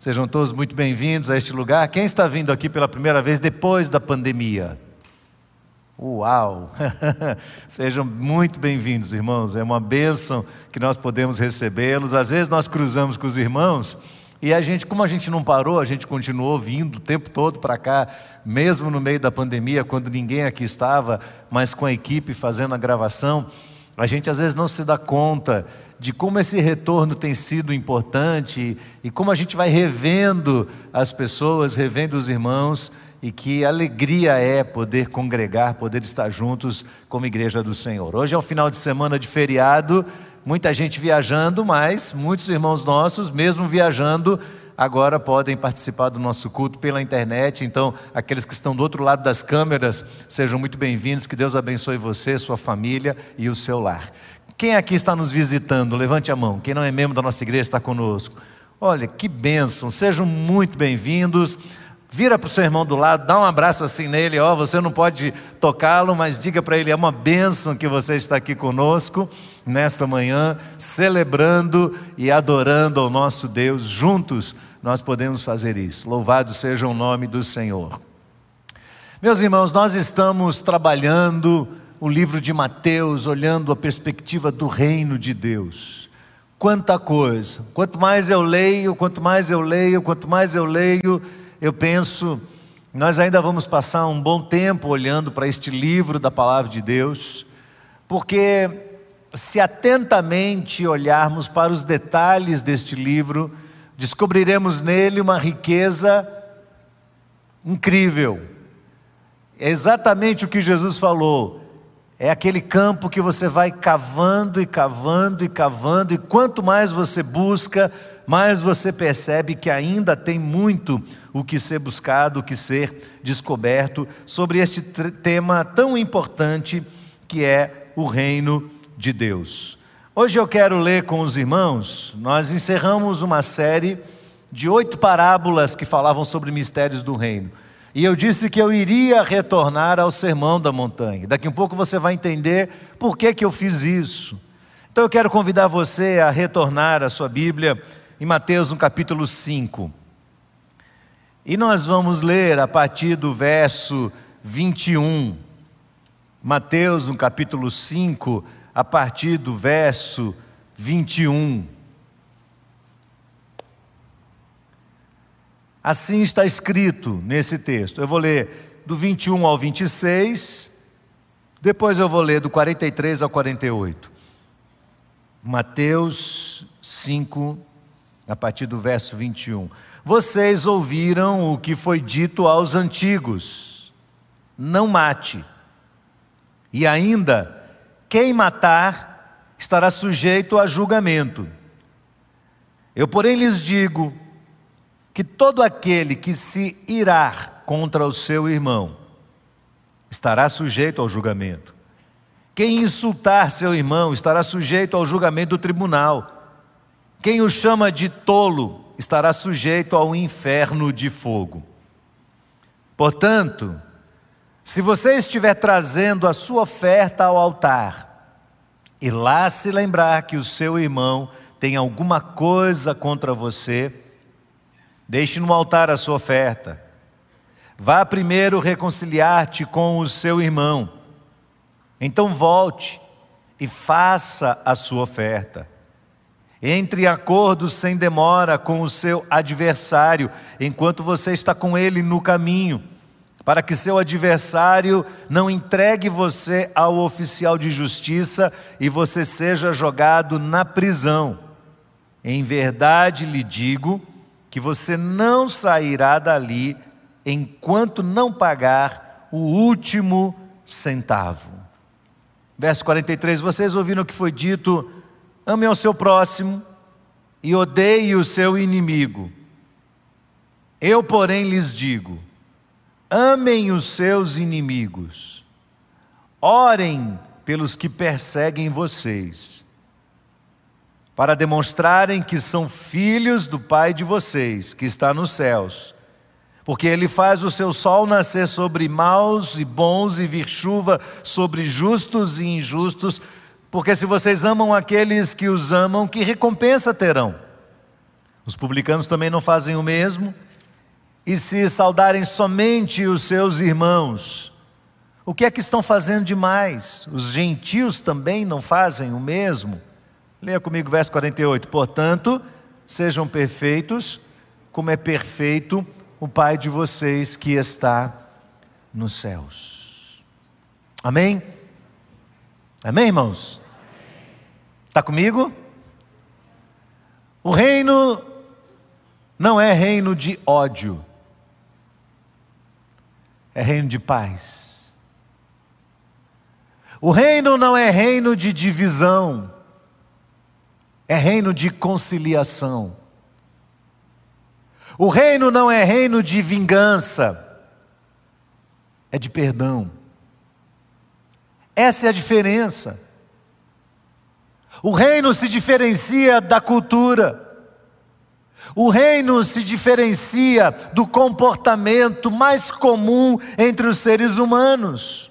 Sejam todos muito bem-vindos a este lugar. Quem está vindo aqui pela primeira vez depois da pandemia? Uau! Sejam muito bem-vindos, irmãos. É uma bênção que nós podemos recebê-los. Às vezes nós cruzamos com os irmãos e a gente, como a gente não parou, a gente continuou vindo o tempo todo para cá, mesmo no meio da pandemia, quando ninguém aqui estava, mas com a equipe fazendo a gravação. A gente às vezes não se dá conta de como esse retorno tem sido importante e como a gente vai revendo as pessoas, revendo os irmãos e que alegria é poder congregar, poder estar juntos como igreja do Senhor. Hoje é um final de semana de feriado, muita gente viajando, mas muitos irmãos nossos, mesmo viajando, agora podem participar do nosso culto pela internet. Então, aqueles que estão do outro lado das câmeras, sejam muito bem-vindos. Que Deus abençoe você, sua família e o seu lar. Quem aqui está nos visitando? Levante a mão. Quem não é membro da nossa igreja está conosco. Olha, que bênção. Sejam muito bem-vindos. Vira para o seu irmão do lado, dá um abraço assim nele, ó, você não pode tocá-lo, mas diga para ele, é uma bênção que você está aqui conosco nesta manhã, celebrando e adorando ao nosso Deus. Juntos nós podemos fazer isso. Louvado seja o nome do Senhor. Meus irmãos, nós estamos trabalhando o livro de Mateus, olhando a perspectiva do reino de Deus. Quanta coisa! Quanto mais eu leio, quanto mais eu leio, quanto mais eu leio, eu penso, nós ainda vamos passar um bom tempo olhando para este livro da palavra de Deus, porque se atentamente olharmos para os detalhes deste livro, descobriremos nele uma riqueza incrível. É exatamente o que Jesus falou. É aquele campo que você vai cavando e cavando e cavando, e quanto mais você busca, mais você percebe que ainda tem muito o que ser buscado, o que ser descoberto sobre este tema tão importante que é o reino de Deus. Hoje eu quero ler com os irmãos, nós encerramos uma série de oito parábolas que falavam sobre mistérios do reino. E eu disse que eu iria retornar ao sermão da montanha. Daqui a um pouco você vai entender por que, que eu fiz isso. Então eu quero convidar você a retornar à sua Bíblia em Mateus no capítulo 5. E nós vamos ler a partir do verso 21. Mateus, no capítulo 5, a partir do verso 21. Assim está escrito nesse texto. Eu vou ler do 21 ao 26, depois eu vou ler do 43 ao 48. Mateus 5, a partir do verso 21. Vocês ouviram o que foi dito aos antigos: não mate. E ainda, quem matar estará sujeito a julgamento. Eu, porém, lhes digo que todo aquele que se irar contra o seu irmão estará sujeito ao julgamento. Quem insultar seu irmão estará sujeito ao julgamento do tribunal. Quem o chama de tolo estará sujeito ao inferno de fogo. Portanto, se você estiver trazendo a sua oferta ao altar, e lá se lembrar que o seu irmão tem alguma coisa contra você, deixe no altar a sua oferta. Vá primeiro reconciliar-te com o seu irmão. Então volte e faça a sua oferta. Entre em acordo sem demora com o seu adversário, enquanto você está com ele no caminho, para que seu adversário não entregue você ao oficial de justiça e você seja jogado na prisão. Em verdade lhe digo que você não sairá dali enquanto não pagar o último centavo. Verso 43: Vocês ouviram o que foi dito Ame ao seu próximo e odeie o seu inimigo. Eu, porém, lhes digo: amem os seus inimigos, orem pelos que perseguem vocês, para demonstrarem que são filhos do Pai de vocês, que está nos céus. Porque Ele faz o seu sol nascer sobre maus e bons e vir chuva sobre justos e injustos porque se vocês amam aqueles que os amam, que recompensa terão? Os publicanos também não fazem o mesmo. E se saudarem somente os seus irmãos, o que é que estão fazendo demais? Os gentios também não fazem o mesmo? Leia comigo verso 48. Portanto, sejam perfeitos, como é perfeito o Pai de vocês que está nos céus. Amém? Amém, irmãos? Está comigo? O reino não é reino de ódio, é reino de paz. O reino não é reino de divisão, é reino de conciliação. O reino não é reino de vingança, é de perdão. Essa é a diferença. O reino se diferencia da cultura. O reino se diferencia do comportamento mais comum entre os seres humanos.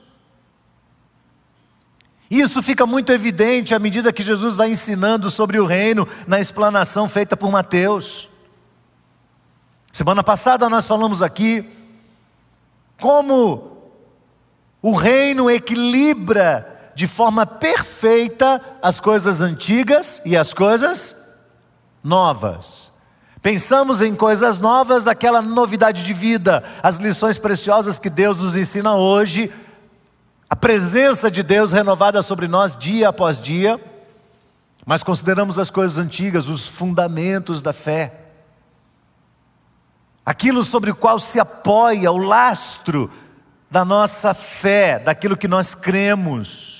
Isso fica muito evidente à medida que Jesus vai ensinando sobre o reino na explanação feita por Mateus. Semana passada nós falamos aqui como o reino equilibra de forma perfeita as coisas antigas e as coisas novas. Pensamos em coisas novas daquela novidade de vida, as lições preciosas que Deus nos ensina hoje a presença de Deus renovada sobre nós dia após dia, mas consideramos as coisas antigas, os fundamentos da fé, aquilo sobre o qual se apoia o lastro da nossa fé, daquilo que nós cremos.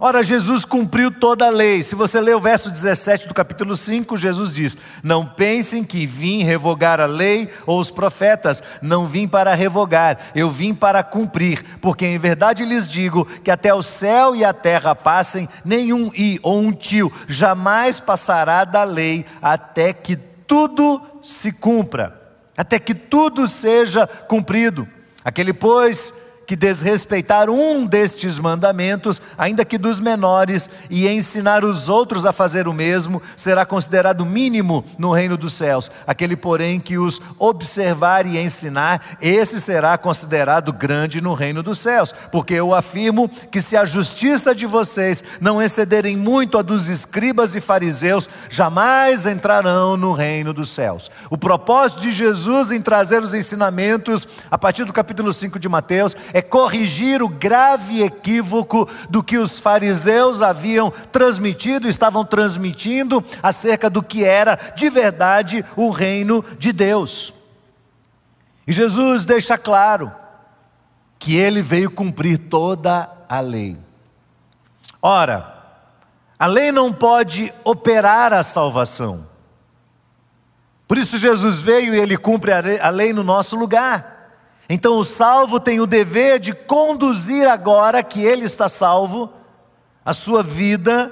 Ora, Jesus cumpriu toda a lei. Se você ler o verso 17 do capítulo 5, Jesus diz: Não pensem que vim revogar a lei ou os profetas, não vim para revogar, eu vim para cumprir, porque em verdade lhes digo que até o céu e a terra passem, nenhum i ou um tio jamais passará da lei, até que tudo se cumpra, até que tudo seja cumprido. Aquele, pois, que desrespeitar um destes mandamentos, ainda que dos menores, e ensinar os outros a fazer o mesmo, será considerado mínimo no reino dos céus. Aquele, porém, que os observar e ensinar, esse será considerado grande no reino dos céus. Porque eu afirmo que se a justiça de vocês não excederem muito a dos escribas e fariseus, jamais entrarão no reino dos céus. O propósito de Jesus em trazer os ensinamentos, a partir do capítulo 5 de Mateus, é é corrigir o grave equívoco do que os fariseus haviam transmitido, estavam transmitindo acerca do que era de verdade o reino de Deus. E Jesus deixa claro que ele veio cumprir toda a lei. Ora, a lei não pode operar a salvação. Por isso Jesus veio e ele cumpre a lei no nosso lugar. Então o salvo tem o dever de conduzir agora que ele está salvo, a sua vida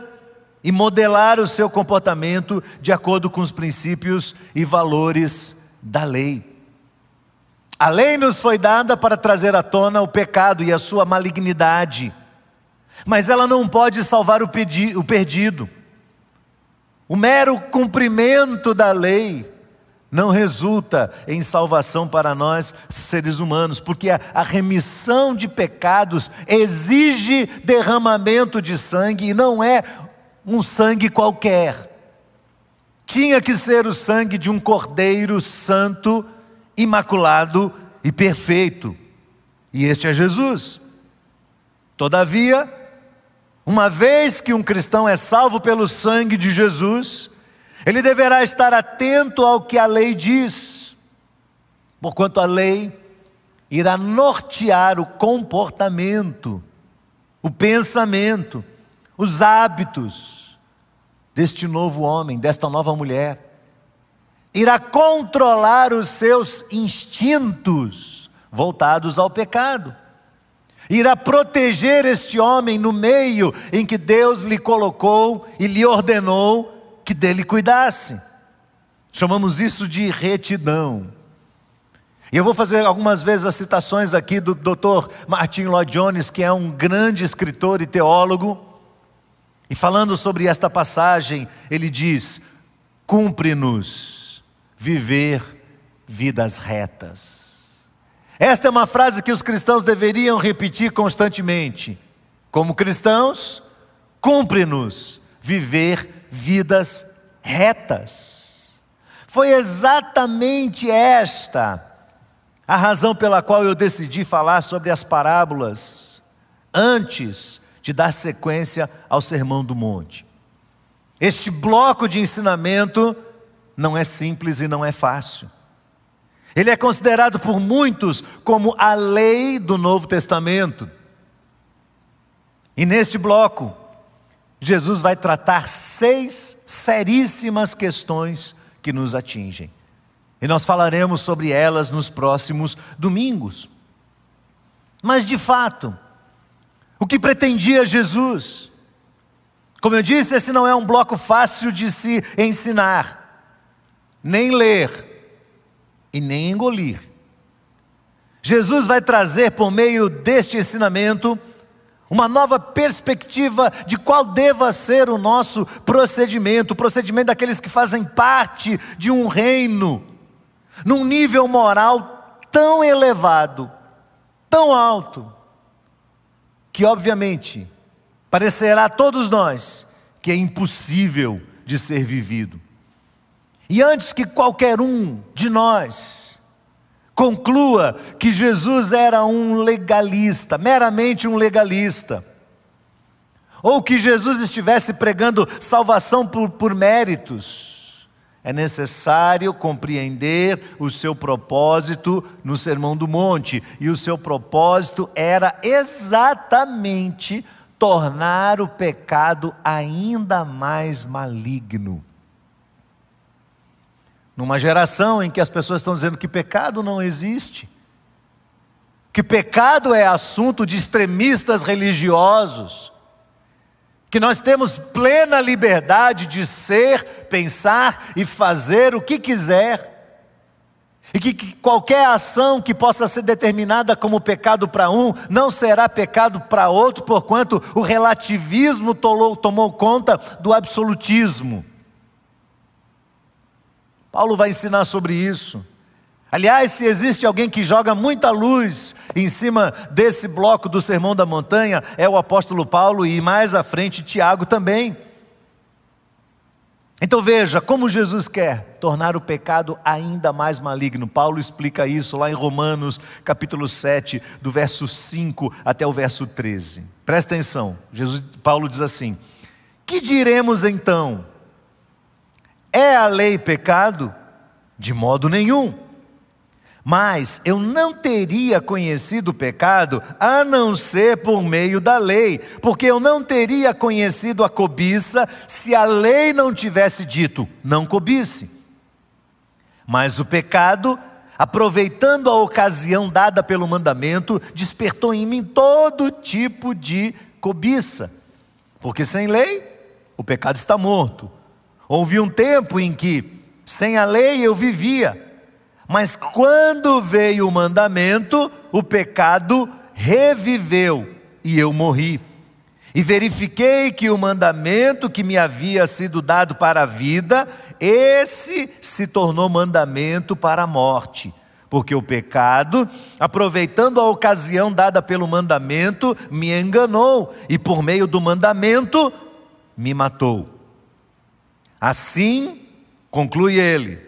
e modelar o seu comportamento de acordo com os princípios e valores da lei. A lei nos foi dada para trazer à tona o pecado e a sua malignidade, mas ela não pode salvar o perdido. O mero cumprimento da lei não resulta em salvação para nós, seres humanos, porque a, remissão de pecados exige derramamento de sangue e não é um sangue qualquer. Tinha que ser o sangue de um cordeiro santo, imaculado e perfeito. E este é Jesus. Todavia, uma vez que um cristão é salvo pelo sangue de Jesus, ele deverá estar atento ao que a lei diz, porquanto a lei irá nortear o comportamento, o pensamento, os hábitos deste novo homem, desta nova mulher. Irá controlar os seus instintos voltados ao pecado. Irá proteger este homem no meio em que Deus lhe colocou e lhe ordenou que dele cuidasse. Chamamos isso de retidão. E eu vou fazer algumas vezes as citações aqui do Dr. Martin Lloyd Jones, que é um grande escritor e teólogo. E falando sobre esta passagem, ele diz: cumpre-nos viver vidas retas. Esta é uma frase que os cristãos deveriam repetir constantemente. Como cristãos, cumpre-nos viver vidas retas. Foi exatamente esta a razão pela qual eu decidi falar sobre as parábolas antes de dar sequência ao Sermão do Monte. Este bloco de ensinamento não é simples e não é fácil. Ele é considerado por muitos como a lei do Novo Testamento. E neste bloco, Jesus vai tratar seis seríssimas questões que nos atingem. E nós falaremos sobre elas nos próximos domingos. Mas de fato, o que pretendia Jesus? Como eu disse, esse não é um bloco fácil de se ensinar, nem ler e nem engolir. Jesus vai trazer por meio deste ensinamento uma nova perspectiva de qual deva ser o nosso procedimento, o procedimento daqueles que fazem parte de um reino, num nível moral tão elevado, tão alto, que obviamente parecerá a todos nós que é impossível de ser vivido. E antes que qualquer um de nós conclua que Jesus era um legalista, meramente um legalista, ou que Jesus estivesse pregando salvação por, por méritos, é necessário compreender o seu propósito no Sermão do Monte, e o seu propósito era exatamente tornar o pecado ainda mais maligno. Numa geração em que as pessoas estão dizendo que pecado não existe, que pecado é assunto de extremistas religiosos, que nós temos plena liberdade de ser, pensar e fazer o que quiser, e que, que qualquer ação que possa ser determinada como pecado para um, não será pecado para outro, porquanto o relativismo tomou conta do absolutismo. Paulo vai ensinar sobre isso. Aliás, se existe alguém que joga muita luz em cima desse bloco do Sermão da Montanha, é o apóstolo Paulo e mais à frente Tiago também. Então veja como Jesus quer tornar o pecado ainda mais maligno. Paulo explica isso lá em Romanos, capítulo 7, do verso 5 até o verso 13. Presta atenção. Jesus, Paulo diz assim: "Que diremos então? É a lei pecado? De modo nenhum." Mas eu não teria conhecido o pecado a não ser por meio da lei, porque eu não teria conhecido a cobiça se a lei não tivesse dito, não cobice. Mas o pecado, aproveitando a ocasião dada pelo mandamento, despertou em mim todo tipo de cobiça, porque sem lei o pecado está morto. Houve um tempo em que, sem a lei, eu vivia mas quando veio o mandamento, o pecado reviveu e eu morri. E verifiquei que o mandamento que me havia sido dado para a vida, esse se tornou mandamento para a morte. Porque o pecado, aproveitando a ocasião dada pelo mandamento, me enganou e por meio do mandamento me matou. Assim, conclui ele,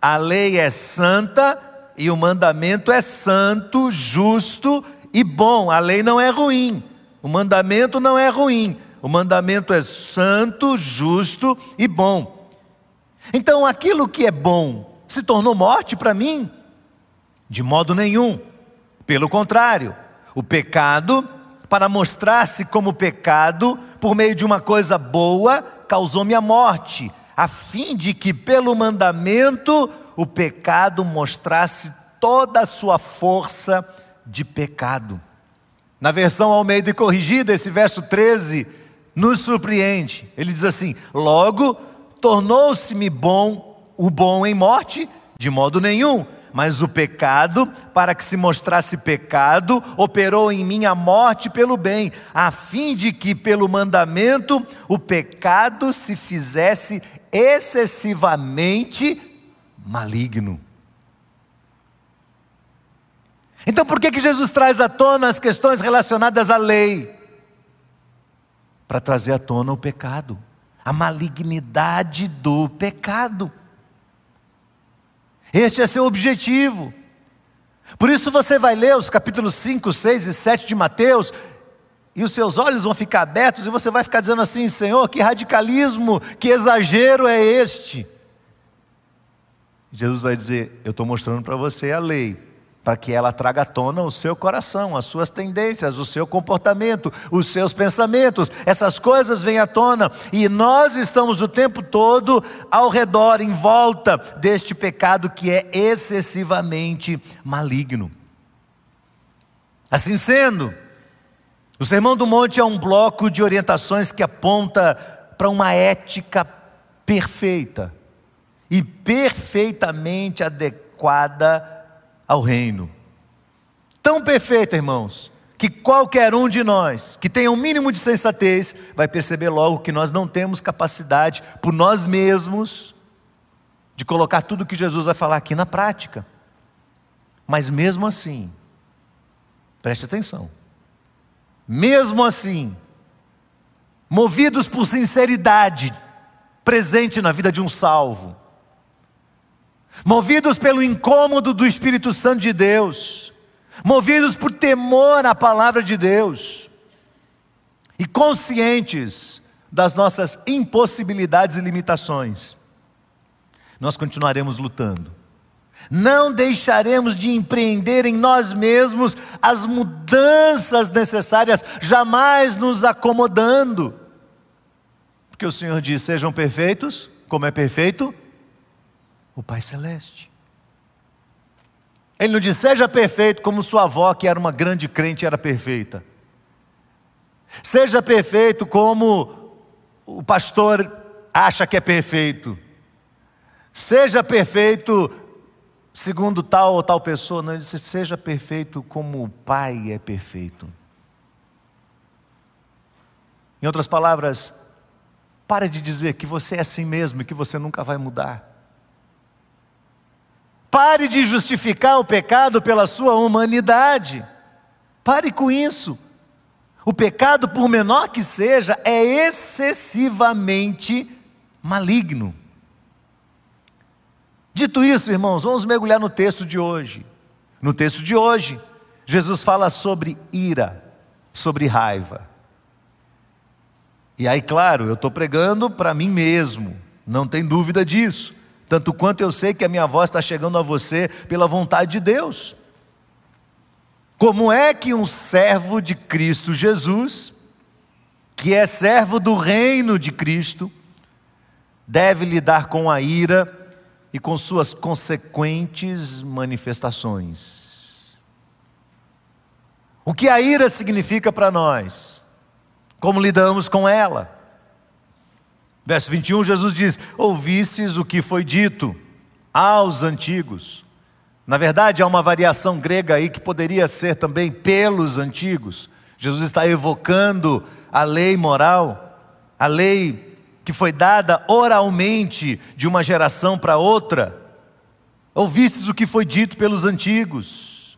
a lei é santa e o mandamento é santo, justo e bom. A lei não é ruim. O mandamento não é ruim. O mandamento é santo, justo e bom. Então aquilo que é bom se tornou morte para mim? De modo nenhum. Pelo contrário, o pecado, para mostrar-se como pecado, por meio de uma coisa boa, causou-me a morte a fim de que pelo mandamento o pecado mostrasse toda a sua força de pecado. Na versão Almeida corrigida, esse verso 13 nos surpreende. Ele diz assim: Logo tornou-se-me bom o bom em morte, de modo nenhum, mas o pecado, para que se mostrasse pecado, operou em mim a morte pelo bem, a fim de que pelo mandamento o pecado se fizesse excessivamente maligno. Então por que, que Jesus traz à tona as questões relacionadas à lei? Para trazer à tona o pecado, a malignidade do pecado. Este é seu objetivo. Por isso você vai ler os capítulos 5, 6 e 7 de Mateus, e os seus olhos vão ficar abertos, e você vai ficar dizendo assim: Senhor, que radicalismo, que exagero é este? Jesus vai dizer: Eu estou mostrando para você a lei, para que ela traga à tona o seu coração, as suas tendências, o seu comportamento, os seus pensamentos. Essas coisas vêm à tona e nós estamos o tempo todo ao redor, em volta deste pecado que é excessivamente maligno. Assim sendo, o Sermão do Monte é um bloco de orientações que aponta para uma ética perfeita e perfeitamente adequada ao reino. Tão perfeita, irmãos, que qualquer um de nós que tenha um mínimo de sensatez vai perceber logo que nós não temos capacidade por nós mesmos de colocar tudo o que Jesus vai falar aqui na prática. Mas mesmo assim, preste atenção, mesmo assim, movidos por sinceridade presente na vida de um salvo, movidos pelo incômodo do Espírito Santo de Deus, movidos por temor à palavra de Deus, e conscientes das nossas impossibilidades e limitações, nós continuaremos lutando. Não deixaremos de empreender em nós mesmos as mudanças necessárias, jamais nos acomodando. Porque o Senhor diz: sejam perfeitos, como é perfeito o Pai Celeste. Ele não diz, seja perfeito como sua avó, que era uma grande crente, era perfeita. Seja perfeito como o pastor acha que é perfeito. Seja perfeito segundo tal ou tal pessoa. Não, ele disse, seja perfeito como o Pai é perfeito. Em outras palavras, pare de dizer que você é assim mesmo e que você nunca vai mudar. Pare de justificar o pecado pela sua humanidade. Pare com isso. O pecado, por menor que seja, é excessivamente maligno. Dito isso, irmãos, vamos mergulhar no texto de hoje. No texto de hoje, Jesus fala sobre ira, sobre raiva. E aí, claro, eu estou pregando para mim mesmo, não tem dúvida disso tanto quanto eu sei que a minha voz está chegando a você pela vontade de Deus. Como é que um servo de Cristo Jesus, que é servo do reino de Cristo, deve lidar com a ira e com suas consequentes manifestações? O que a ira significa para nós? Como lidamos com ela? Verso 21, Jesus diz: Ouvistes o que foi dito aos antigos. Na verdade, há uma variação grega aí que poderia ser também pelos antigos. Jesus está evocando a lei moral, a lei que foi dada oralmente de uma geração para outra. Ouvistes o que foi dito pelos antigos: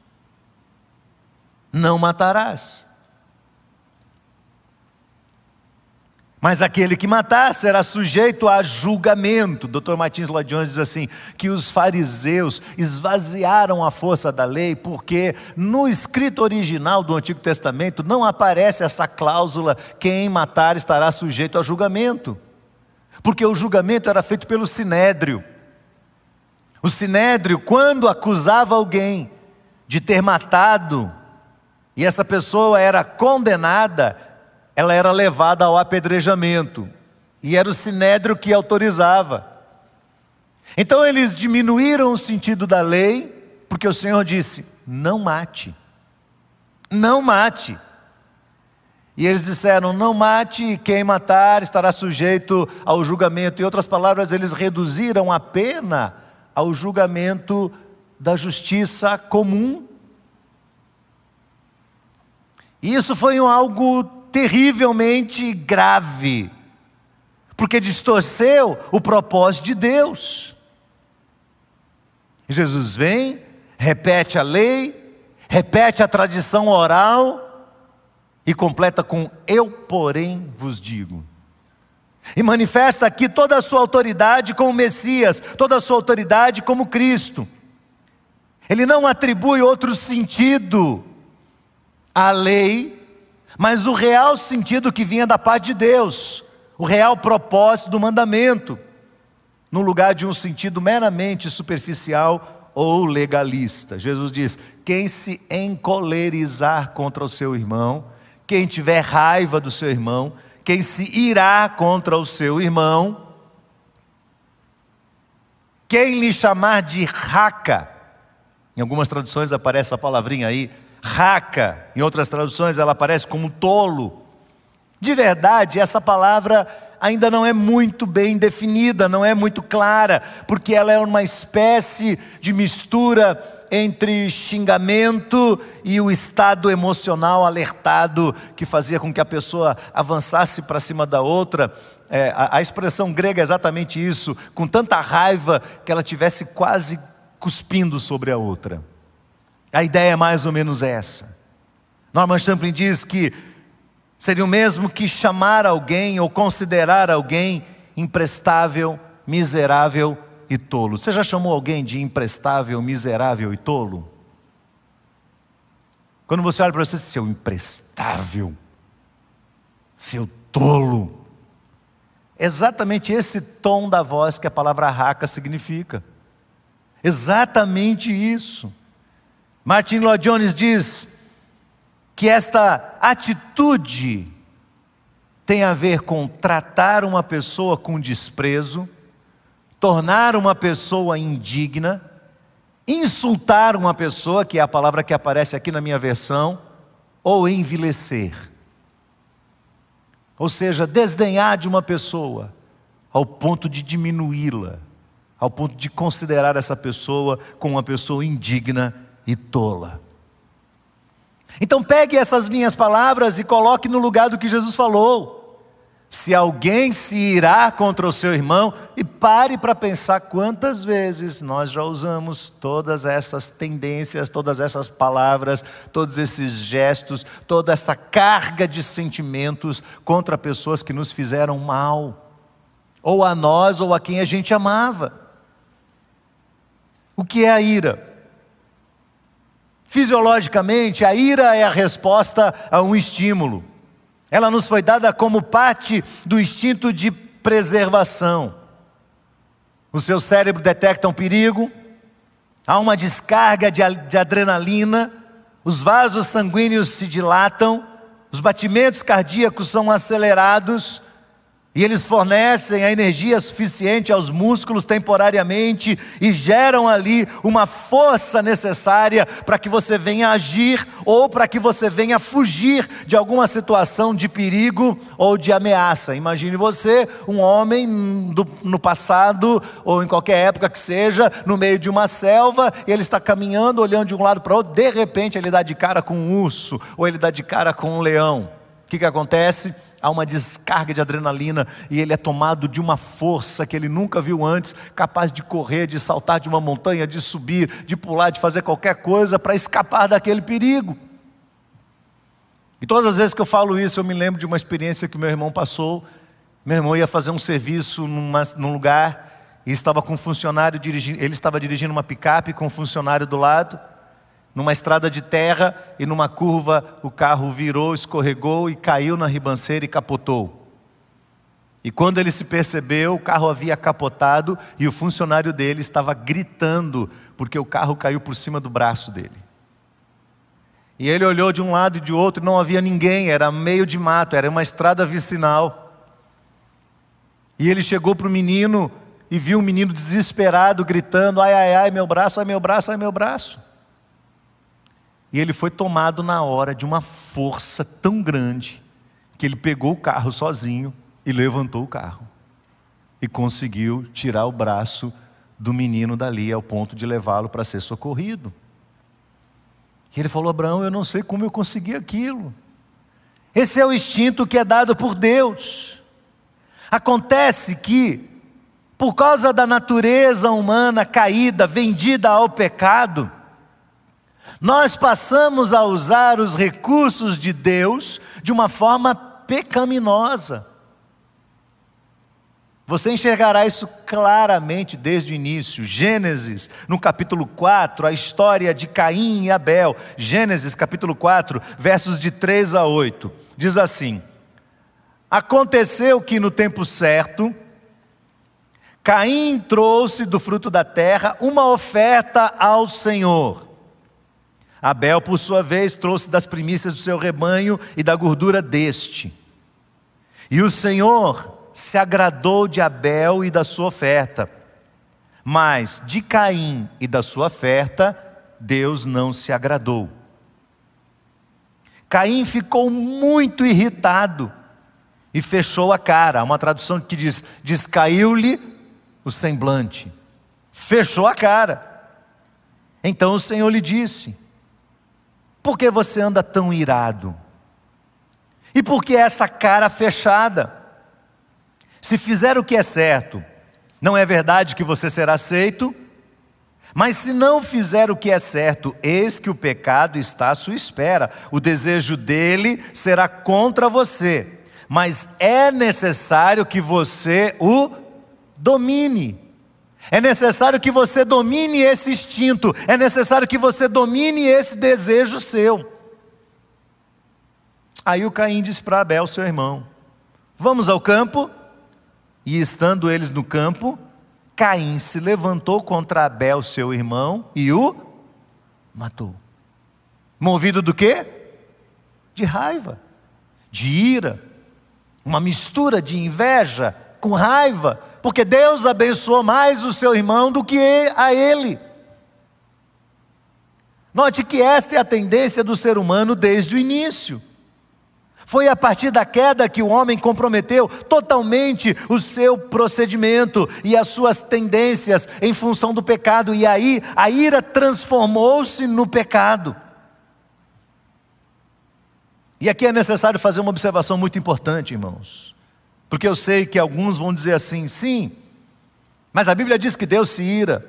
Não matarás. Mas aquele que matar será sujeito a julgamento. Dr. Martins Lodiões diz assim: que os fariseus esvaziaram a força da lei, porque no escrito original do Antigo Testamento não aparece essa cláusula: quem matar estará sujeito a julgamento. Porque o julgamento era feito pelo sinédrio. O sinédrio, quando acusava alguém de ter matado, e essa pessoa era condenada, ela era levada ao apedrejamento, e era o sinédrio que autorizava. Então eles diminuíram o sentido da lei, porque o Senhor disse: não mate, não mate. E eles disseram: não mate, e quem matar estará sujeito ao julgamento. Em outras palavras, eles reduziram a pena ao julgamento da justiça comum. E isso foi algo terrivelmente grave, porque distorceu o propósito de Deus. Jesus vem, repete a lei, repete a tradição oral e completa com: Eu, porém, vos digo. E manifesta aqui toda a sua autoridade como Messias, toda a sua autoridade como Cristo. Ele não atribui outro sentido à lei, mas o real sentido que vinha da parte de Deus, o real propósito do mandamento, no lugar de um sentido meramente superficial ou legalista. Jesus diz: quem se encolerizar contra o seu irmão, quem tiver raiva do seu irmão, quem se irá contra o seu irmão, quem lhe chamar de raca, em algumas traduções aparece a palavrinha aí, raca, em outras traduções ela aparece como tolo. De verdade, essa palavra ainda não é muito bem definida, não é muito clara, porque ela é uma espécie de mistura entre xingamento e o estado emocional alertado que fazia com que a pessoa avançasse para cima da outra. É, a, a expressão grega é exatamente isso, com tanta raiva que ela tivesse quase cuspindo sobre a outra. A ideia é mais ou menos essa. Norman Champlin diz que seria o mesmo que chamar alguém ou considerar alguém imprestável, miserável e tolo. Você já chamou alguém de imprestável, miserável e tolo? Quando você olha para você, seu imprestável, seu tolo. Exatamente esse tom da voz que a palavra raca significa. Exatamente isso. Martin Lloyd Jones diz que esta atitude tem a ver com tratar uma pessoa com desprezo, tornar uma pessoa indigna, insultar uma pessoa, que é a palavra que aparece aqui na minha versão, ou envilecer. Ou seja, desdenhar de uma pessoa ao ponto de diminuí-la, ao ponto de considerar essa pessoa como uma pessoa indigna e tola. Então pegue essas minhas palavras e coloque no lugar do que Jesus falou. Se alguém se irá contra o seu irmão, e pare para pensar quantas vezes nós já usamos todas essas tendências, todas essas palavras, todos esses gestos, toda essa carga de sentimentos contra pessoas que nos fizeram mal, ou a nós ou a quem a gente amava. O que é a ira? Fisiologicamente, a ira é a resposta a um estímulo. Ela nos foi dada como parte do instinto de preservação. O seu cérebro detecta um perigo, há uma descarga de, adrenalina, os vasos sanguíneos se dilatam, os batimentos cardíacos são acelerados, e eles fornecem a energia suficiente aos músculos temporariamente e geram ali uma força necessária para que você venha agir ou para que você venha fugir de alguma situação de perigo ou de ameaça. Imagine você, um homem do, no passado ou em qualquer época que seja, no meio de uma selva, e ele está caminhando, olhando de um lado para o outro, de repente ele dá de cara com um urso ou ele dá de cara com um leão. O que, que acontece? Há uma descarga de adrenalina e ele é tomado de uma força que ele nunca viu antes, capaz de correr, de saltar de uma montanha, de subir, de pular, de fazer qualquer coisa para escapar daquele perigo. E todas as vezes que eu falo isso, eu me lembro de uma experiência que meu irmão passou. Meu irmão ia fazer um serviço numa, num lugar e estava com um funcionário dirigindo, ele estava dirigindo uma picape com um funcionário do lado numa estrada de terra e numa curva o carro virou, escorregou e caiu na ribanceira e capotou. E quando ele se percebeu, o carro havia capotado e o funcionário dele estava gritando porque o carro caiu por cima do braço dele. E ele olhou de um lado e de outro, não havia ninguém, era meio de mato, era uma estrada vicinal. E ele chegou para o menino e viu o menino desesperado gritando: ai, ai, ai, meu braço, ai, meu braço, ai, meu braço. E ele foi tomado na hora de uma força tão grande que ele pegou o carro sozinho e levantou o carro. E conseguiu tirar o braço do menino dali ao ponto de levá-lo para ser socorrido. E ele falou: Abraão, eu não sei como eu consegui aquilo. Esse é o instinto que é dado por Deus. Acontece que, por causa da natureza humana caída, vendida ao pecado, nós passamos a usar os recursos de Deus de uma forma pecaminosa. Você enxergará isso claramente desde o início. Gênesis, no capítulo 4, a história de Caim e Abel. Gênesis, capítulo 4, versos de 3 a 8. Diz assim: Aconteceu que no tempo certo, Caim trouxe do fruto da terra uma oferta ao Senhor. Abel, por sua vez, trouxe das primícias do seu rebanho e da gordura deste. E o Senhor se agradou de Abel e da sua oferta, mas de Caim e da sua oferta, Deus não se agradou. Caim ficou muito irritado e fechou a cara. Há uma tradução que diz: descaiu-lhe o semblante, fechou a cara. Então o Senhor lhe disse: Por que você anda tão irado? E por que essa cara fechada? Se fizer o que é certo, não é verdade que você será aceito? Mas se não fizer o que é certo, eis que o pecado está à sua espera. O desejo dele será contra você, mas é necessário que você o domine. É necessário que você domine esse instinto, é necessário que você domine esse desejo seu. Aí o Caim disse para Abel, seu irmão: Vamos ao campo? E estando eles no campo, Caim se levantou contra Abel, seu irmão, e o matou. Movido do quê? De raiva, de ira, uma mistura de inveja com raiva, porque Deus abençoou mais o seu irmão do que a ele. Note que esta é a tendência do ser humano desde o início. Foi a partir da queda que o homem comprometeu totalmente o seu procedimento e as suas tendências em função do pecado, e aí a ira transformou-se no pecado. E aqui é necessário fazer uma observação muito importante, irmãos, porque eu sei que alguns vão dizer assim: sim, mas a Bíblia diz que Deus se ira.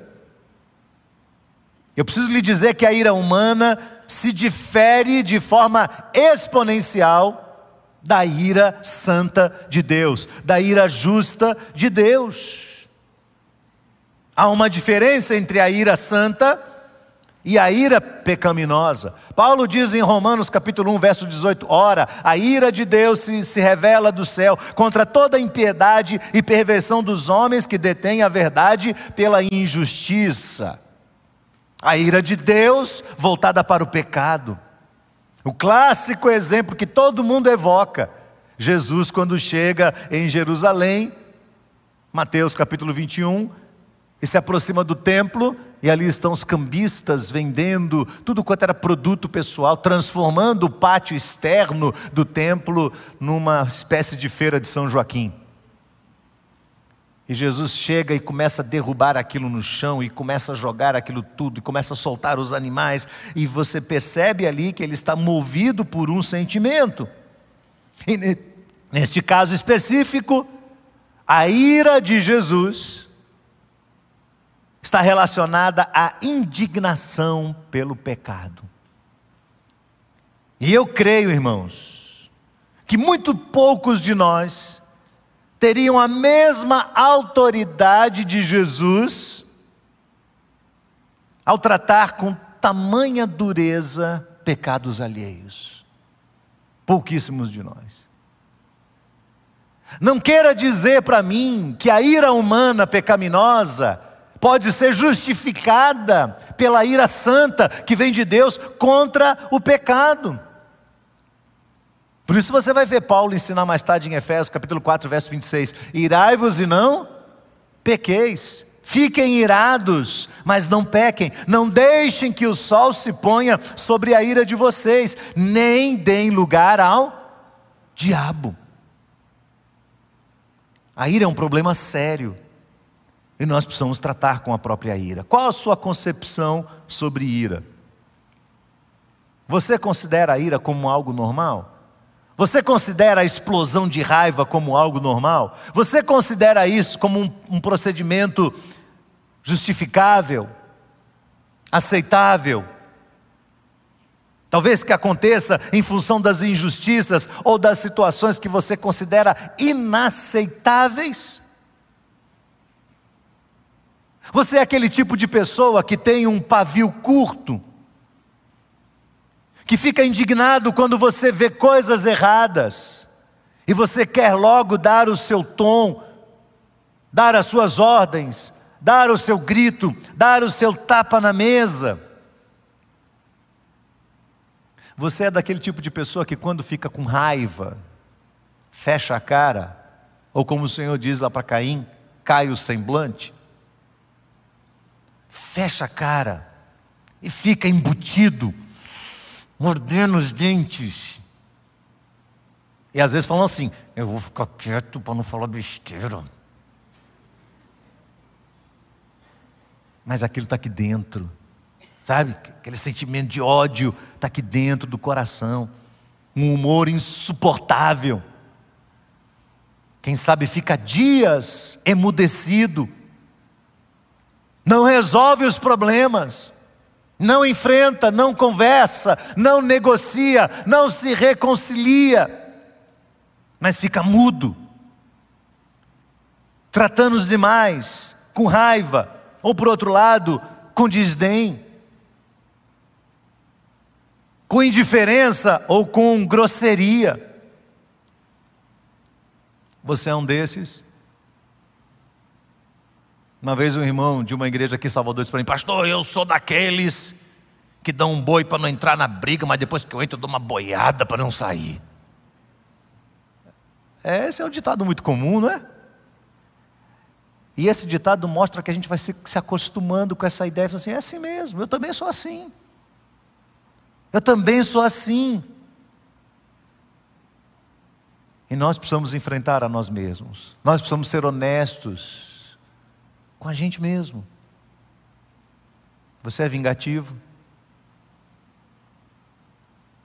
Eu preciso lhe dizer que a ira humana se difere de forma exponencial da ira santa de Deus, da ira justa de Deus. Há uma diferença entre a ira santa e a ira pecaminosa. Paulo diz em Romanos capítulo 1, verso 18: Ora, a ira de Deus se, se revela do céu contra toda impiedade e perversão dos homens que detêm a verdade pela injustiça. A ira de Deus voltada para o pecado. O clássico exemplo que todo mundo evoca, Jesus quando chega em Jerusalém, Mateus capítulo 21, e se aproxima do templo, e ali estão os cambistas vendendo tudo quanto era produto pessoal, transformando o pátio externo do templo numa espécie de feira de São Joaquim. E Jesus chega e começa a derrubar aquilo no chão, e começa a jogar aquilo tudo, e começa a soltar os animais, e você percebe ali que ele está movido por um sentimento. E neste caso específico, a ira de Jesus está relacionada à indignação pelo pecado. E eu creio, irmãos, que muito poucos de nós teriam a mesma autoridade de Jesus ao tratar com tamanha dureza pecados alheios. Pouquíssimos de nós. Não queira dizer para mim que a ira humana pecaminosa pode ser justificada pela ira santa que vem de Deus contra o pecado. Por isso você vai ver Paulo ensinar mais tarde em Efésios, capítulo 4, verso 26. Irai-vos e não pequeis. Fiquem irados, mas não pequem. Não deixem que o sol se ponha sobre a ira de vocês, nem deem lugar ao diabo. A ira é um problema sério. E nós precisamos tratar com a própria ira. Qual a sua concepção sobre ira? Você considera a ira como algo normal? Você considera a explosão de raiva como algo normal? Você considera isso como um, um procedimento justificável, aceitável? Talvez que aconteça em função das injustiças ou das situações que você considera inaceitáveis. Você é aquele tipo de pessoa que tem um pavio curto, que fica indignado quando você vê coisas erradas, e você quer logo dar o seu tom, dar as suas ordens, dar o seu grito, dar o seu tapa na mesa. Você é daquele tipo de pessoa que, quando fica com raiva, fecha a cara, ou como o Senhor diz lá para Caim, cai o semblante, fecha a cara e fica embutido, mordendo os dentes. E às vezes falam assim: eu vou ficar quieto para não falar besteira. Mas aquilo está aqui dentro. Sabe? Aquele sentimento de ódio está aqui dentro do coração. Um humor insuportável. Quem sabe fica dias emudecido. Não resolve os problemas. Não enfrenta, não conversa, não negocia, não se reconcilia. Mas fica mudo. Tratando os demais com raiva. Ou por outro lado, com desdém com indiferença ou com grosseria. Você é um desses? Uma vez um irmão de uma igreja aqui em Salvador disse para mim, pastor, eu sou daqueles que dão um boi para não entrar na briga, mas depois que eu entro eu dou uma boiada para não sair. Esse é um ditado muito comum, não é? E esse ditado mostra que a gente vai se, se acostumando com essa ideia, assim, é assim mesmo, eu também sou assim. Eu também sou assim. E nós precisamos enfrentar a nós mesmos. Nós precisamos ser honestos com a gente mesmo. Você é vingativo?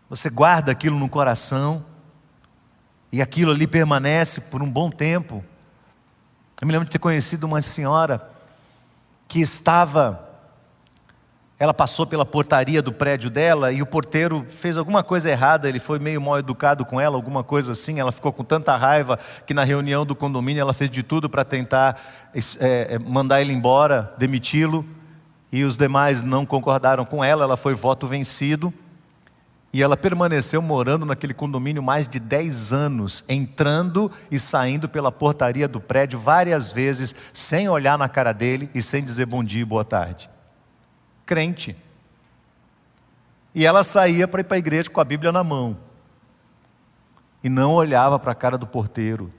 Você guarda aquilo no coração e aquilo ali permanece por um bom tempo. Eu me lembro de ter conhecido uma senhora que estava ela passou pela portaria do prédio dela e o porteiro fez alguma coisa errada, ele foi meio mal educado com ela, alguma coisa assim. Ela ficou com tanta raiva que na reunião do condomínio ela fez de tudo para tentar é, mandar ele embora, demiti-lo. E os demais não concordaram com ela, ela foi voto vencido. E ela permaneceu morando naquele condomínio mais de 10 anos, entrando e saindo pela portaria do prédio várias vezes, sem olhar na cara dele e sem dizer bom dia e boa tarde crente. E ela saía para ir para a igreja com a Bíblia na mão. E não olhava para a cara do porteiro.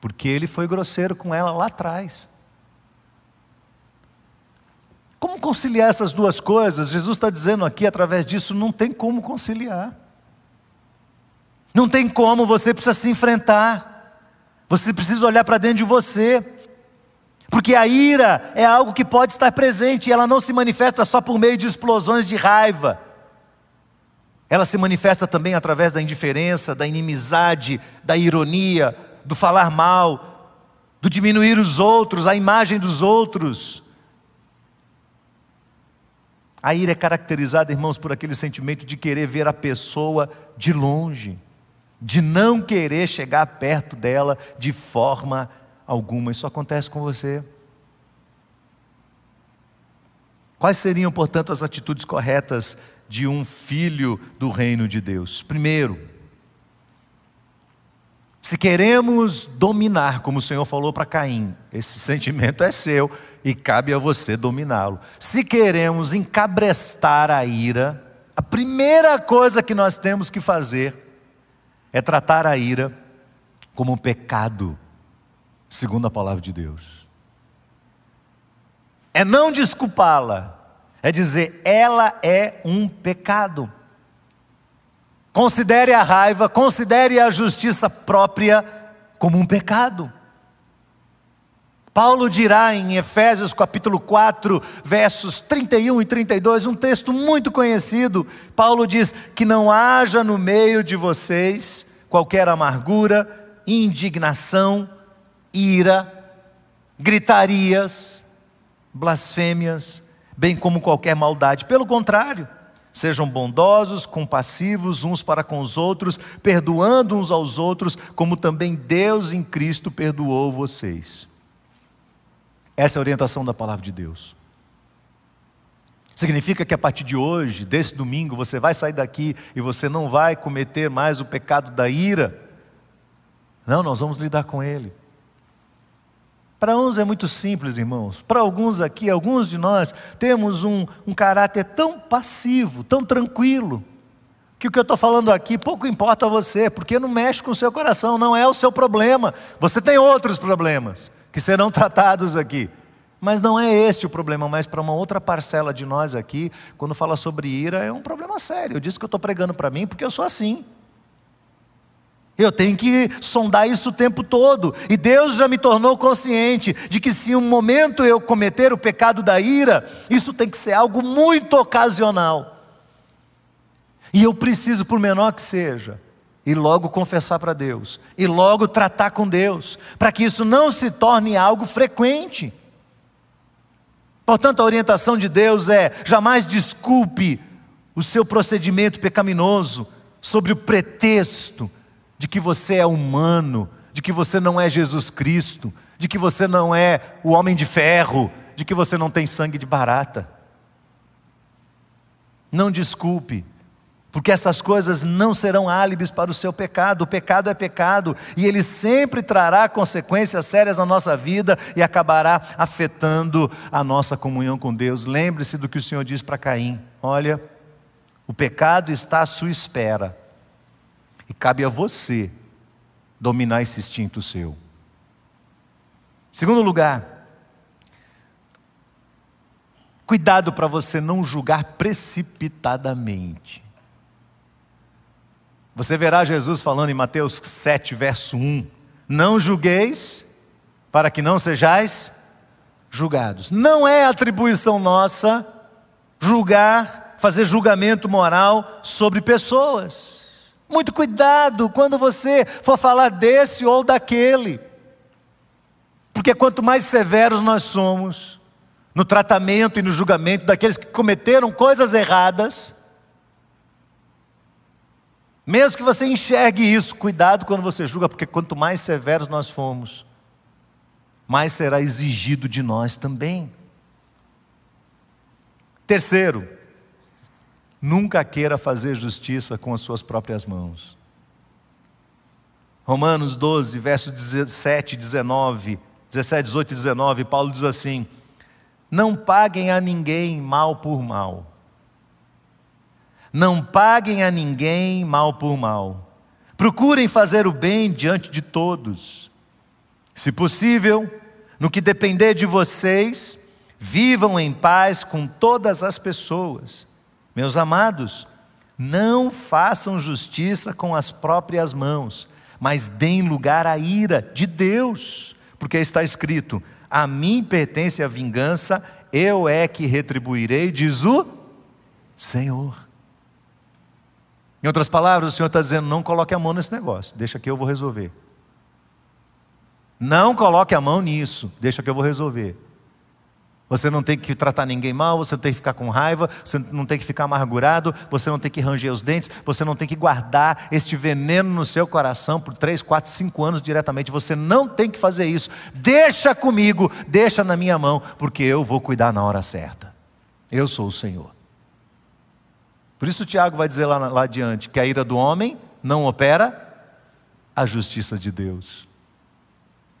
Porque ele foi grosseiro com ela lá atrás. Como conciliar essas duas coisas? Jesus está dizendo aqui, através disso, não tem como conciliar. Não tem como, você precisa se enfrentar. Você precisa olhar para dentro de você. Porque a ira é algo que pode estar presente e ela não se manifesta só por meio de explosões de raiva. Ela se manifesta também através da indiferença, da inimizade, da ironia, do falar mal, do diminuir os outros, a imagem dos outros. A ira é caracterizada, irmãos, por aquele sentimento de querer ver a pessoa de longe, de não querer chegar perto dela de forma. Isso acontece com você. Quais seriam, portanto, as atitudes corretas de um filho do reino de Deus? Primeiro, se queremos dominar, como o Senhor falou para Caim, esse sentimento é seu e cabe a você dominá-lo. Se queremos encabrestar a ira, a primeira coisa que nós temos que fazer é tratar a ira como um pecado segundo a palavra de Deus. É não desculpá-la, é dizer, ela é um pecado. Considere a raiva, considere a justiça própria como um pecado. Paulo dirá em Efésios capítulo 4, versos 31 e 32, um texto muito conhecido. Paulo diz: Que não haja no meio de vocês qualquer amargura, indignação, ira, gritarias, blasfêmias, bem como qualquer maldade. Pelo contrário, sejam bondosos, compassivos uns para com os outros, perdoando uns aos outros, como também Deus em Cristo perdoou vocês. Essa é a orientação da palavra de Deus. Significa que a partir de hoje, desse domingo, você vai sair daqui e você não vai cometer mais o pecado da ira. Não, nós vamos lidar com ele. Para uns é muito simples, irmãos. Para alguns aqui, alguns de nós, temos um, um caráter tão passivo, tão tranquilo, que o que eu estou falando aqui pouco importa a você, porque não mexe com o seu coração, não é o seu problema. Você tem outros problemas que serão tratados aqui. Mas não é este o problema, mas para uma outra parcela de nós aqui, quando fala sobre ira, é um problema sério. Eu disse que eu estou pregando para mim porque eu sou assim. Eu tenho que sondar isso o tempo todo. E Deus já me tornou consciente de que se um momento eu cometer o pecado da ira, isso tem que ser algo muito ocasional. E eu preciso, por menor que seja, e logo confessar para Deus, e logo tratar com Deus, para que isso não se torne algo frequente. Portanto, a orientação de Deus é: jamais desculpe o seu procedimento pecaminoso sobre o pretexto de que você é humano, de que você não é Jesus Cristo, de que você não é o homem de ferro, de que você não tem sangue de barata. Não desculpe porque essas coisas não serão álibis para o seu pecado. O pecado é pecado e ele sempre trará consequências sérias na nossa vida e acabará afetando a nossa comunhão com Deus. Lembre-se do que o Senhor diz para Caim: olha, o pecado está à sua espera e cabe a você dominar esse instinto seu. Segundo lugar, cuidado para você não julgar precipitadamente. Você verá Jesus falando em Mateus 7, verso 1: Não julgueis, para que não sejais julgados. Não é atribuição nossa julgar, fazer julgamento moral sobre pessoas. Muito cuidado quando você for falar desse ou daquele. Porque quanto mais severos nós somos no tratamento e no julgamento daqueles que cometeram coisas erradas, mesmo que você enxergue isso, cuidado quando você julga, porque quanto mais severos nós formos, mais será exigido de nós também. Terceiro, nunca queira fazer justiça com as suas próprias mãos. Romanos 12, versos 17, 19, 17, 18 e 19, Paulo diz assim: Não paguem a ninguém mal por mal não paguem a ninguém mal por mal. Procurem fazer o bem diante de todos. Se possível, no que depender de vocês, vivam em paz com todas as pessoas. Meus amados, não façam justiça com as próprias mãos, mas deem lugar à ira de Deus, porque está escrito: A mim pertence a vingança, eu é que retribuirei, diz o Senhor. Em outras palavras, o Senhor está dizendo: não coloque a mão nesse negócio, deixa que eu vou resolver. Não coloque a mão nisso, deixa que eu vou resolver. Você não tem que tratar ninguém mal, você não tem que ficar com raiva, você não tem que ficar amargurado, você não tem que ranger os dentes, você não tem que guardar este veneno no seu coração por três, quatro, cinco anos diretamente. Você não tem que fazer isso. Deixa comigo, deixa na minha mão, porque eu vou cuidar na hora certa. Eu sou o Senhor. Por isso Tiago vai dizer lá, lá adiante que a ira do homem não opera a justiça de Deus.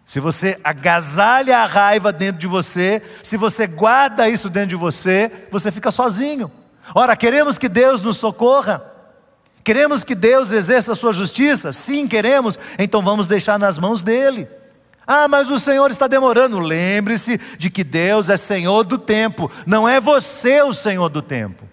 Se você agasalha a raiva dentro de você, se você guarda isso dentro de você, você fica sozinho. Ora, queremos que Deus nos socorra? Queremos que Deus exerça a sua justiça? Sim, queremos. Então vamos deixar nas mãos dele. Ah, mas o Senhor está demorando. Lembre-se de que Deus é Senhor do tempo, não é você o Senhor do tempo.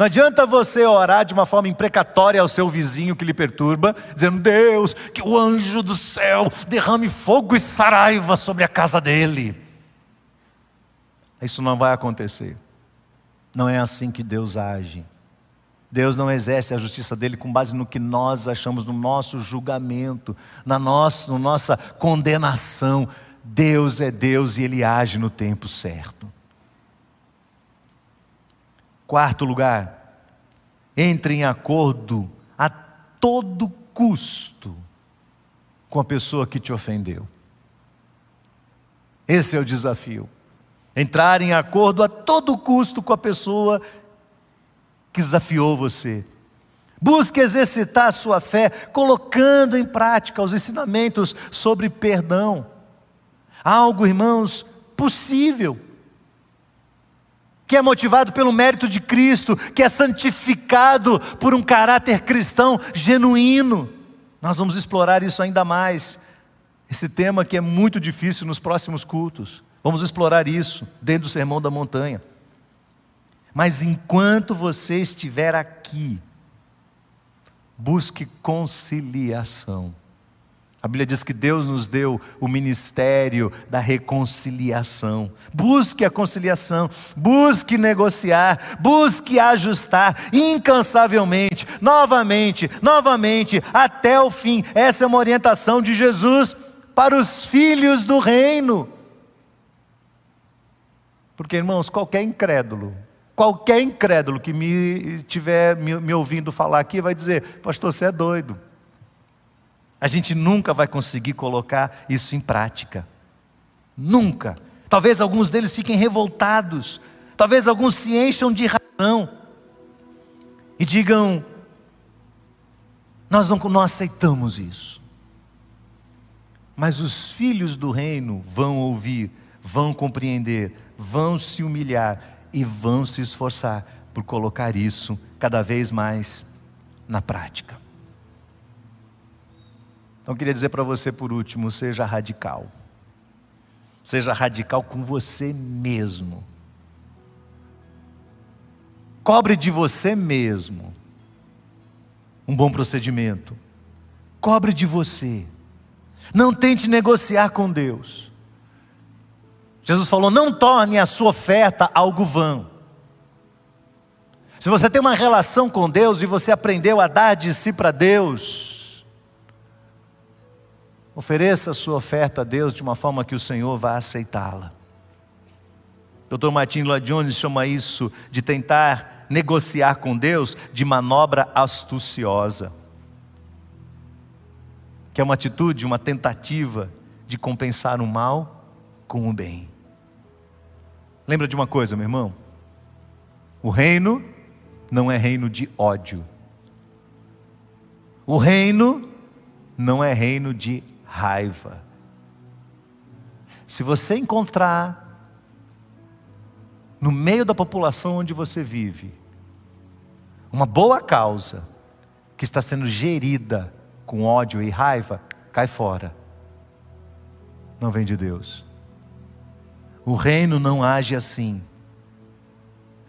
Não adianta você orar de uma forma imprecatória ao seu vizinho que lhe perturba, dizendo: Deus, que o anjo do céu derrame fogo e saraiva sobre a casa dele. Isso não vai acontecer. Não é assim que Deus age. Deus não exerce a justiça dele com base no que nós achamos, no nosso julgamento, na nossa, na nossa condenação. Deus é Deus e ele age no tempo certo. Quarto lugar, entre em acordo a todo custo com a pessoa que te ofendeu. Esse é o desafio. Entrar em acordo a todo custo com a pessoa que desafiou você. Busque exercitar a sua fé, colocando em prática os ensinamentos sobre perdão. Algo, irmãos, possível, que é motivado pelo mérito de Cristo, que é santificado por um caráter cristão genuíno. Nós vamos explorar isso ainda mais. Esse tema que é muito difícil nos próximos cultos. Vamos explorar isso dentro do Sermão da Montanha. Mas enquanto você estiver aqui, busque conciliação. A Bíblia diz que Deus nos deu o ministério da reconciliação. Busque a conciliação, busque negociar, busque ajustar incansavelmente, novamente, novamente, até o fim. Essa é uma orientação de Jesus para os filhos do reino. Porque, irmãos, qualquer incrédulo Qualquer incrédulo que me tiver me, me ouvindo falar aqui vai dizer: Pastor, você é doido. A gente nunca vai conseguir colocar isso em prática. Nunca. Talvez alguns deles fiquem revoltados. Talvez alguns se encham de razão. E digam: Nós não, não aceitamos isso. Mas os filhos do reino vão ouvir, vão compreender, vão se humilhar e vão se esforçar por colocar isso cada vez mais na prática. Então, eu queria dizer para você por último: seja radical. Seja radical com você mesmo. Cobre de você mesmo um bom procedimento. Cobre de você. Não tente negociar com Deus. Jesus falou: não torne a sua oferta algo vã. Se você tem uma relação com Deus e você aprendeu a dar de si para Deus, ofereça a sua oferta a Deus de uma forma que o Senhor vá aceitá-la. Dr. Martin Lloyd Jones chama isso de tentar negociar com Deus de manobra astuciosa, que é uma atitude, uma tentativa de compensar o mal com o bem. Lembra de uma coisa, meu irmão? O reino não é reino de ódio. O reino não é reino de raiva. Se você encontrar no meio da população onde você vive uma boa causa que está sendo gerida com ódio e raiva, cai fora. Não vem de Deus. O reino não age assim.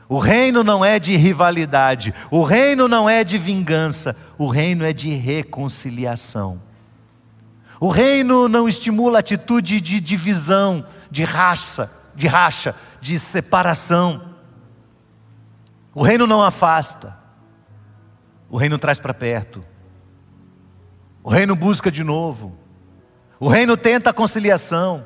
O reino não é de rivalidade, o reino não é de vingança, o reino é de reconciliação. O reino não estimula atitude de divisão, de raça, de racha, de separação. O reino não afasta. O reino traz para perto. O reino busca de novo. O reino tenta a conciliação.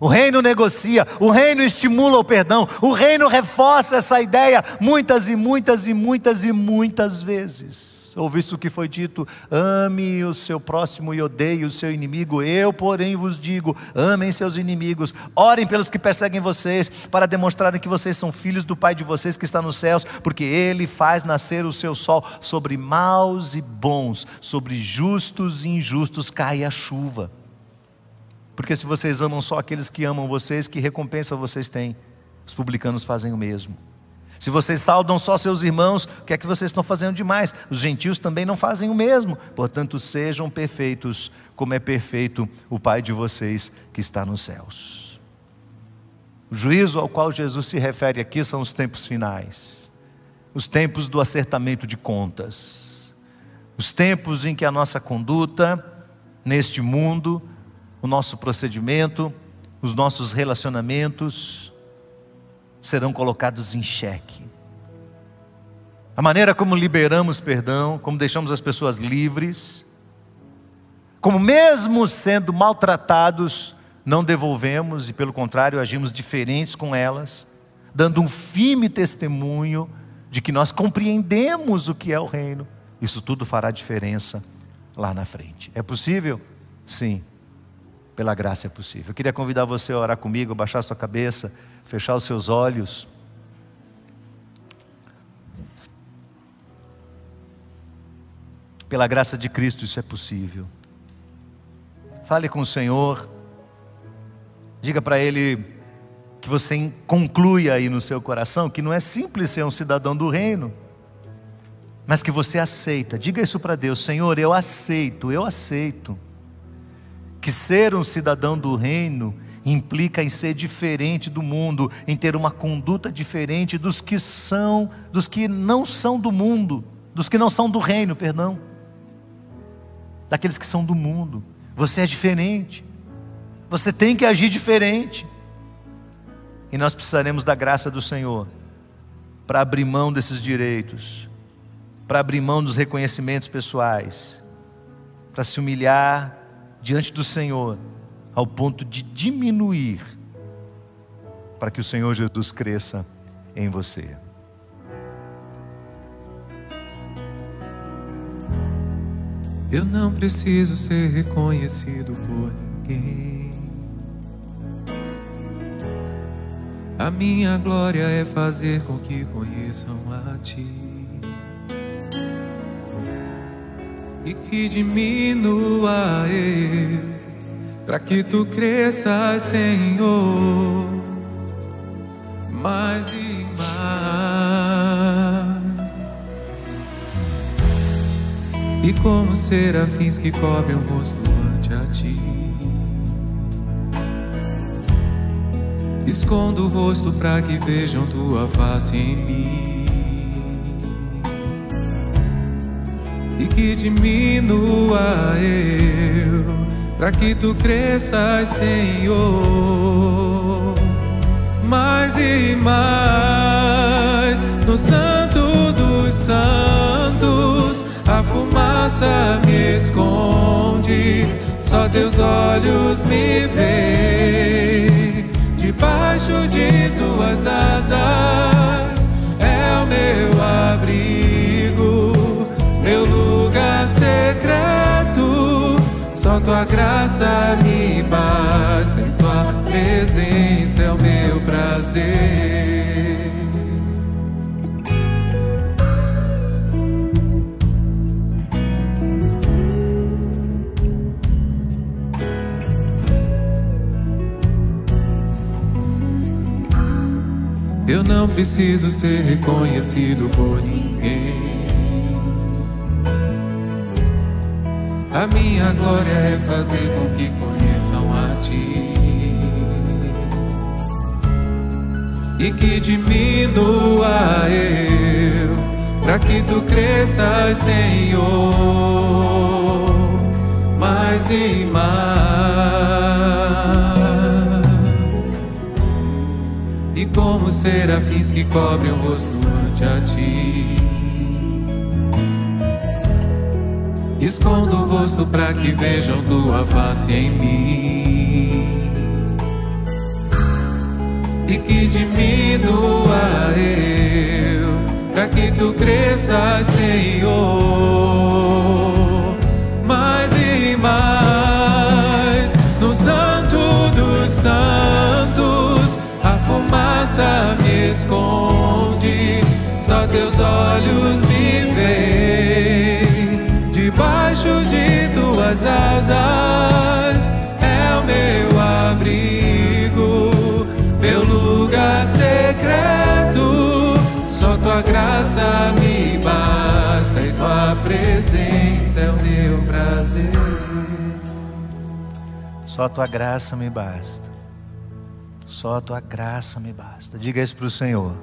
O reino negocia, o reino estimula o perdão, o reino reforça essa ideia muitas e muitas e muitas e muitas vezes. Ouviste o que foi dito: ame o seu próximo e odeie o seu inimigo. Eu, porém, vos digo: amem seus inimigos, orem pelos que perseguem vocês, para demonstrarem que vocês são filhos do Pai de vocês que está nos céus, porque Ele faz nascer o seu sol sobre maus e bons, sobre justos e injustos cai a chuva. Porque se vocês amam só aqueles que amam vocês, que recompensa vocês têm? Os publicanos fazem o mesmo. Se vocês saudam só seus irmãos, o que é que vocês estão fazendo demais? Os gentios também não fazem o mesmo. Portanto, sejam perfeitos, como é perfeito o Pai de vocês que está nos céus. O juízo ao qual Jesus se refere aqui são os tempos finais. os tempos do acertamento de contas, os tempos em que a nossa conduta neste mundo, o nosso procedimento, os nossos relacionamentos serão colocados em xeque. A maneira como liberamos perdão, como deixamos as pessoas livres, como mesmo sendo maltratados, não devolvemos e, pelo contrário, agimos diferentes com elas, dando um firme testemunho de que nós compreendemos o que é o reino. Isso tudo fará diferença lá na frente. É possível? Sim. Pela graça é possível. Eu queria convidar você a orar comigo, baixar sua cabeça, fechar os seus olhos. Pela graça de Cristo isso é possível. Fale com o Senhor. Diga para Ele que você conclui aí no seu coração que não é simples ser um cidadão do reino, mas que você aceita. Diga isso para Deus: Senhor, eu aceito, eu aceito. Que ser um cidadão do reino implica em ser diferente do mundo, em ter uma conduta diferente dos que são, dos que não são do mundo, dos que não são do reino, perdão daqueles que são do mundo. Você é diferente. Você tem que agir diferente. E nós precisaremos da graça do Senhor para abrir mão desses direitos, para abrir mão dos reconhecimentos pessoais, para se humilhar diante do Senhor, ao ponto de diminuir, para que o Senhor Jesus cresça em você. Eu não preciso ser reconhecido por ninguém. A minha glória é fazer com que conheçam a Ti. E que diminua eu, para que Tu cresças, Senhor, mais e mais. E como serafins que cobrem o rosto ante a ti. Escondo o rosto para que vejam tua face em mim. E que diminua eu para que tu cresças, Senhor Mais e mais no santo dos santos a fumaça me esconde, só teus olhos me veem. Debaixo de tuas asas é o meu abrigo, meu lugar secreto. Só tua graça me basta, em tua presença é o meu prazer. Eu não preciso ser reconhecido por ninguém. A minha glória é fazer com que conheçam a Ti e que diminua eu, para que Tu cresças, Senhor, mais e mais. E como serafins que cobrem o rosto ante a ti Escondo o rosto para que vejam tua face em mim. E que diminua eu Para que tu cresças, Senhor. Mais e mais No santo dos santos A fumaça me esconde. Só teus olhos me tuas asas é o meu abrigo, meu lugar secreto. Só tua graça me basta e tua presença é o meu prazer. Só tua graça me basta. Só tua graça me basta. Diga isso para o Senhor.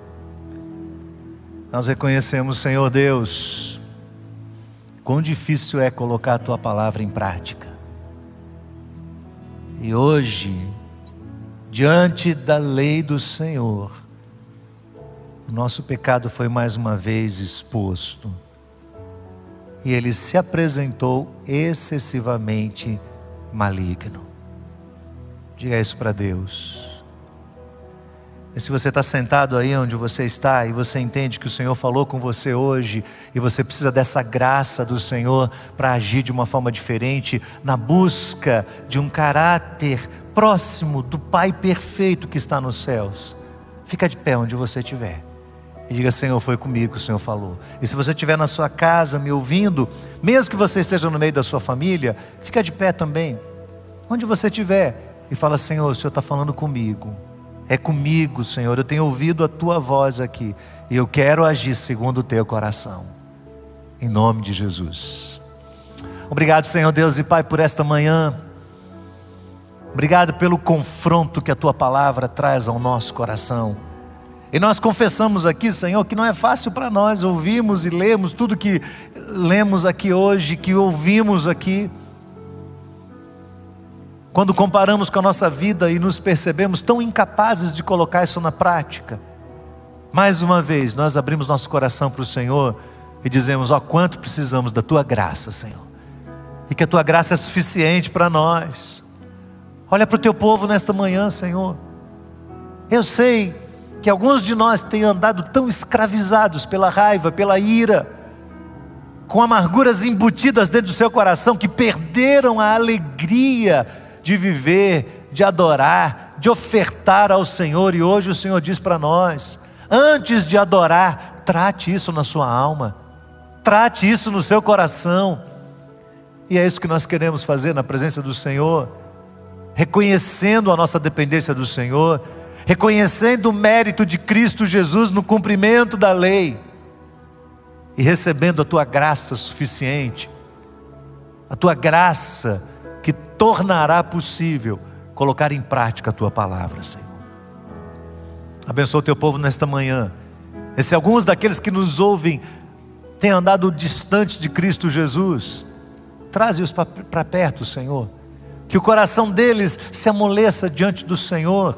Nós reconhecemos, Senhor Deus, quão difícil é colocar a tua palavra em prática. E hoje, diante da lei do Senhor, o nosso pecado foi mais uma vez exposto. E ele se apresentou excessivamente maligno. Diga isso para Deus. E se você está sentado aí onde você está e você entende que o Senhor falou com você hoje e você precisa dessa graça do Senhor para agir de uma forma diferente, na busca de um caráter próximo do Pai perfeito que está nos céus, fica de pé onde você estiver. E diga, Senhor, foi comigo que o Senhor falou. E se você estiver na sua casa me ouvindo, mesmo que você esteja no meio da sua família, fica de pé também. Onde você estiver. E fala, Senhor, o Senhor está falando comigo. É comigo, Senhor. Eu tenho ouvido a tua voz aqui. E eu quero agir segundo o teu coração. Em nome de Jesus. Obrigado, Senhor Deus e Pai, por esta manhã. Obrigado pelo confronto que a tua palavra traz ao nosso coração. E nós confessamos aqui, Senhor, que não é fácil para nós ouvirmos e lermos tudo que lemos aqui hoje, que ouvimos aqui. Quando comparamos com a nossa vida e nos percebemos tão incapazes de colocar isso na prática, mais uma vez nós abrimos nosso coração para o Senhor e dizemos: Ó, oh, quanto precisamos da tua graça, Senhor, e que a tua graça é suficiente para nós. Olha para o teu povo nesta manhã, Senhor. Eu sei que alguns de nós têm andado tão escravizados pela raiva, pela ira, com amarguras embutidas dentro do seu coração, que perderam a alegria de viver, de adorar, de ofertar ao Senhor. E hoje o Senhor diz para nós: antes de adorar, trate isso na sua alma, trate isso no seu coração. E é isso que nós queremos fazer na presença do Senhor, reconhecendo a nossa dependência do Senhor, reconhecendo o mérito de Cristo Jesus no cumprimento da lei e recebendo a tua graça suficiente, a tua graça tornará possível colocar em prática a tua palavra, Senhor. Abençoa o teu povo nesta manhã. E se alguns daqueles que nos ouvem têm andado distante de Cristo Jesus, traze-os para perto, Senhor. Que o coração deles se amoleça diante do Senhor.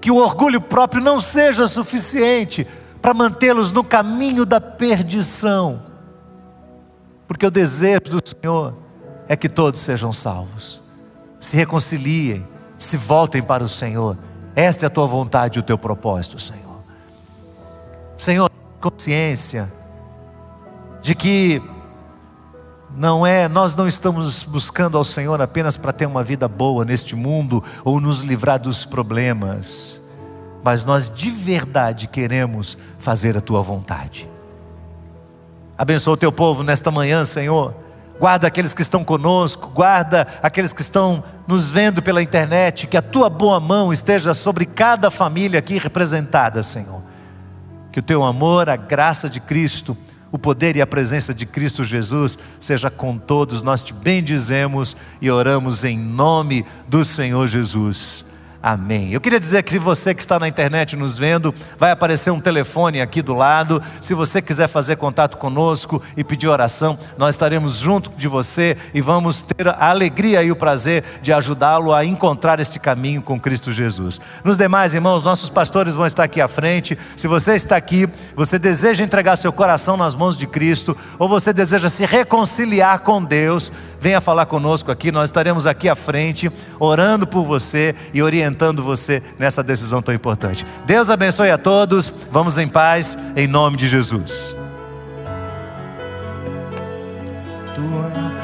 Que o orgulho próprio não seja suficiente para mantê-los no caminho da perdição. Porque o desejo do Senhor é que todos sejam salvos. Se reconciliem, se voltem para o Senhor. Esta é a tua vontade e o teu propósito, Senhor. Senhor, consciência de que não é, nós não estamos buscando ao Senhor apenas para ter uma vida boa neste mundo ou nos livrar dos problemas, mas nós de verdade queremos fazer a tua vontade. Abençoa o teu povo nesta manhã, Senhor guarda aqueles que estão conosco, guarda aqueles que estão nos vendo pela internet, que a tua boa mão esteja sobre cada família aqui representada, Senhor. Que o teu amor, a graça de Cristo, o poder e a presença de Cristo Jesus seja com todos. Nós te bendizemos e oramos em nome do Senhor Jesus. Amém. Eu queria dizer que você que está na internet nos vendo, vai aparecer um telefone aqui do lado. Se você quiser fazer contato conosco e pedir oração, nós estaremos junto de você e vamos ter a alegria e o prazer de ajudá-lo a encontrar este caminho com Cristo Jesus. Nos demais, irmãos, nossos pastores vão estar aqui à frente. Se você está aqui, você deseja entregar seu coração nas mãos de Cristo, ou você deseja se reconciliar com Deus, venha falar conosco aqui, nós estaremos aqui à frente, orando por você e orientando você nessa decisão tão importante. Deus abençoe a todos, vamos em paz, em nome de Jesus. Tua